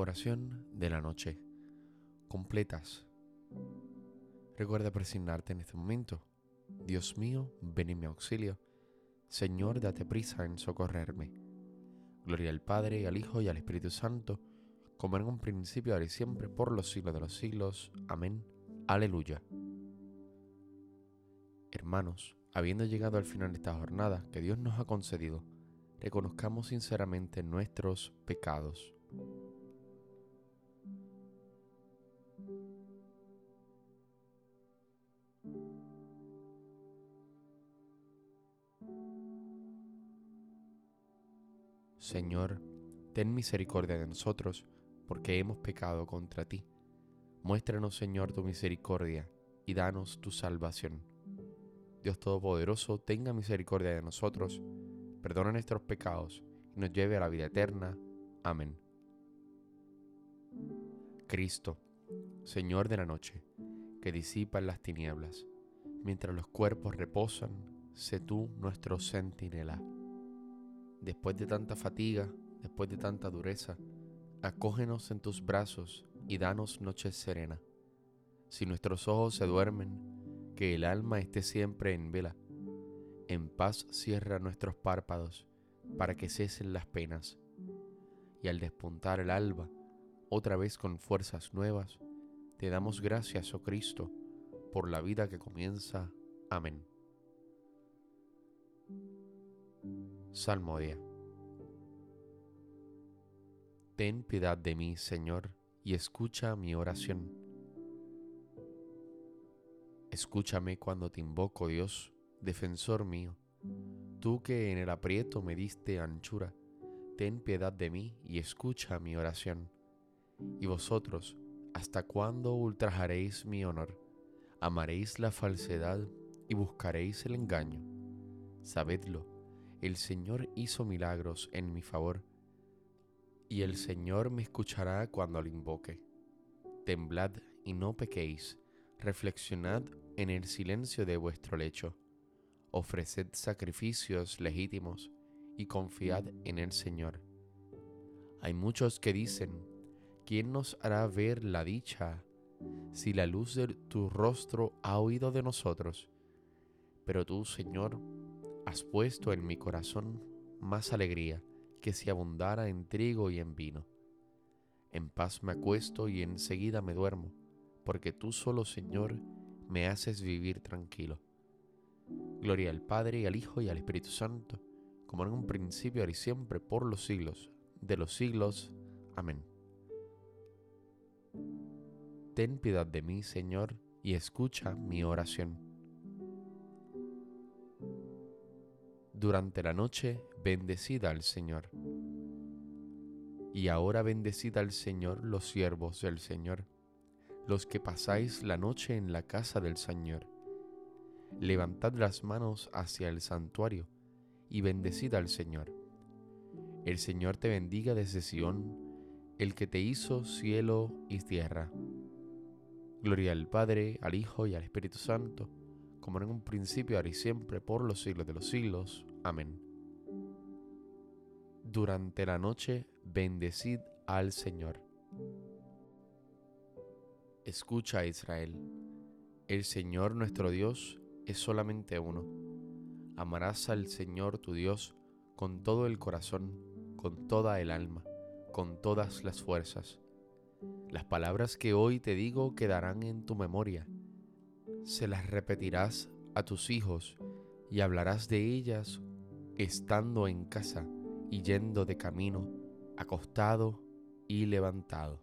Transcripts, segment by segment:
Oración de la noche. Completas. Recuerda presignarte en este momento. Dios mío, ven en mi auxilio. Señor, date prisa en socorrerme. Gloria al Padre, al Hijo y al Espíritu Santo, como en un principio, ahora y siempre, por los siglos de los siglos. Amén. Aleluya. Hermanos, habiendo llegado al final de esta jornada que Dios nos ha concedido, reconozcamos sinceramente nuestros pecados. Señor, ten misericordia de nosotros, porque hemos pecado contra ti. Muéstranos, Señor, tu misericordia y danos tu salvación. Dios Todopoderoso, tenga misericordia de nosotros, perdona nuestros pecados y nos lleve a la vida eterna. Amén. Cristo, Señor de la noche, que disipa las tinieblas, mientras los cuerpos reposan, sé tú nuestro centinela. Después de tanta fatiga, después de tanta dureza, acógenos en tus brazos y danos noche serena. Si nuestros ojos se duermen, que el alma esté siempre en vela. En paz cierra nuestros párpados para que cesen las penas. Y al despuntar el alba, otra vez con fuerzas nuevas, te damos gracias, oh Cristo, por la vida que comienza. Amén. Salmodia. Ten piedad de mí, Señor, y escucha mi oración Escúchame cuando te invoco, Dios, defensor mío. Tú que en el aprieto me diste anchura, ten piedad de mí y escucha mi oración. Y vosotros, ¿hasta cuándo ultrajaréis mi honor? Amaréis la falsedad y buscaréis el engaño. Sabedlo, el Señor hizo milagros en mi favor, y el Señor me escuchará cuando lo invoque. Temblad y no pequéis reflexionad en el silencio de vuestro lecho, ofreced sacrificios legítimos y confiad en el Señor. Hay muchos que dicen, ¿quién nos hará ver la dicha si la luz de tu rostro ha oído de nosotros? Pero tú, Señor, has puesto en mi corazón más alegría que si abundara en trigo y en vino. En paz me acuesto y enseguida me duermo porque tú solo, Señor, me haces vivir tranquilo. Gloria al Padre, y al Hijo, y al Espíritu Santo, como en un principio, ahora y siempre, por los siglos de los siglos. Amén. Ten piedad de mí, Señor, y escucha mi oración. Durante la noche, bendecida al Señor. Y ahora bendecida al Señor los siervos del Señor los que pasáis la noche en la casa del Señor. Levantad las manos hacia el santuario y bendecid al Señor. El Señor te bendiga desde Sión, el que te hizo cielo y tierra. Gloria al Padre, al Hijo y al Espíritu Santo, como en un principio, ahora y siempre, por los siglos de los siglos. Amén. Durante la noche, bendecid al Señor. Escucha Israel, el Señor nuestro Dios es solamente uno. Amarás al Señor tu Dios con todo el corazón, con toda el alma, con todas las fuerzas. Las palabras que hoy te digo quedarán en tu memoria. Se las repetirás a tus hijos y hablarás de ellas estando en casa y yendo de camino, acostado y levantado.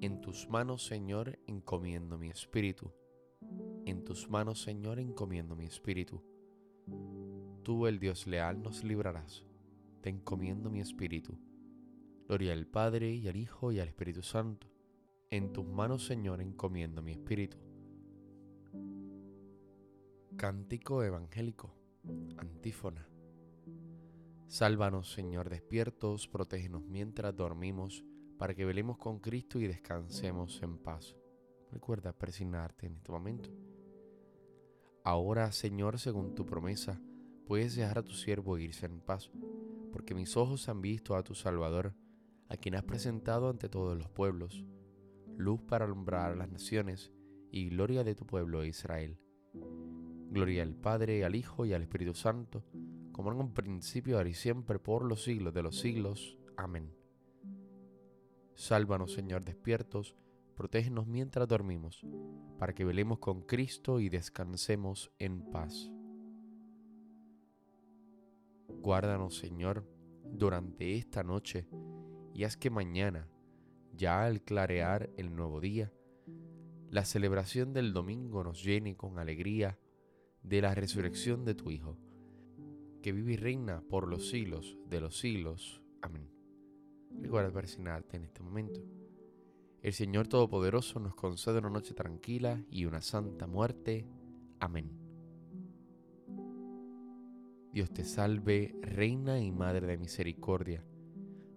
En tus manos, Señor, encomiendo mi espíritu. En tus manos, Señor, encomiendo mi espíritu. Tú, el Dios leal, nos librarás. Te encomiendo mi espíritu. Gloria al Padre y al Hijo y al Espíritu Santo. En tus manos, Señor, encomiendo mi espíritu. Cántico evangélico. Antífona. Sálvanos, Señor, despiertos, protégenos mientras dormimos para que velemos con Cristo y descansemos en paz. Recuerda presignarte en este momento. Ahora, Señor, según tu promesa, puedes dejar a tu siervo irse en paz, porque mis ojos han visto a tu Salvador, a quien has presentado ante todos los pueblos, luz para alumbrar a las naciones y gloria de tu pueblo Israel. Gloria al Padre, al Hijo y al Espíritu Santo, como en un principio, ahora y siempre, por los siglos de los siglos. Amén. Sálvanos, Señor, despiertos, protégenos mientras dormimos, para que velemos con Cristo y descansemos en paz. Guárdanos, Señor, durante esta noche, y haz que mañana, ya al clarear el nuevo día, la celebración del domingo nos llene con alegría de la resurrección de tu Hijo, que vive y reina por los siglos de los siglos. Amén. Recuerda persignarte en este momento. El Señor Todopoderoso nos concede una noche tranquila y una santa muerte. Amén. Dios te salve, Reina y Madre de Misericordia,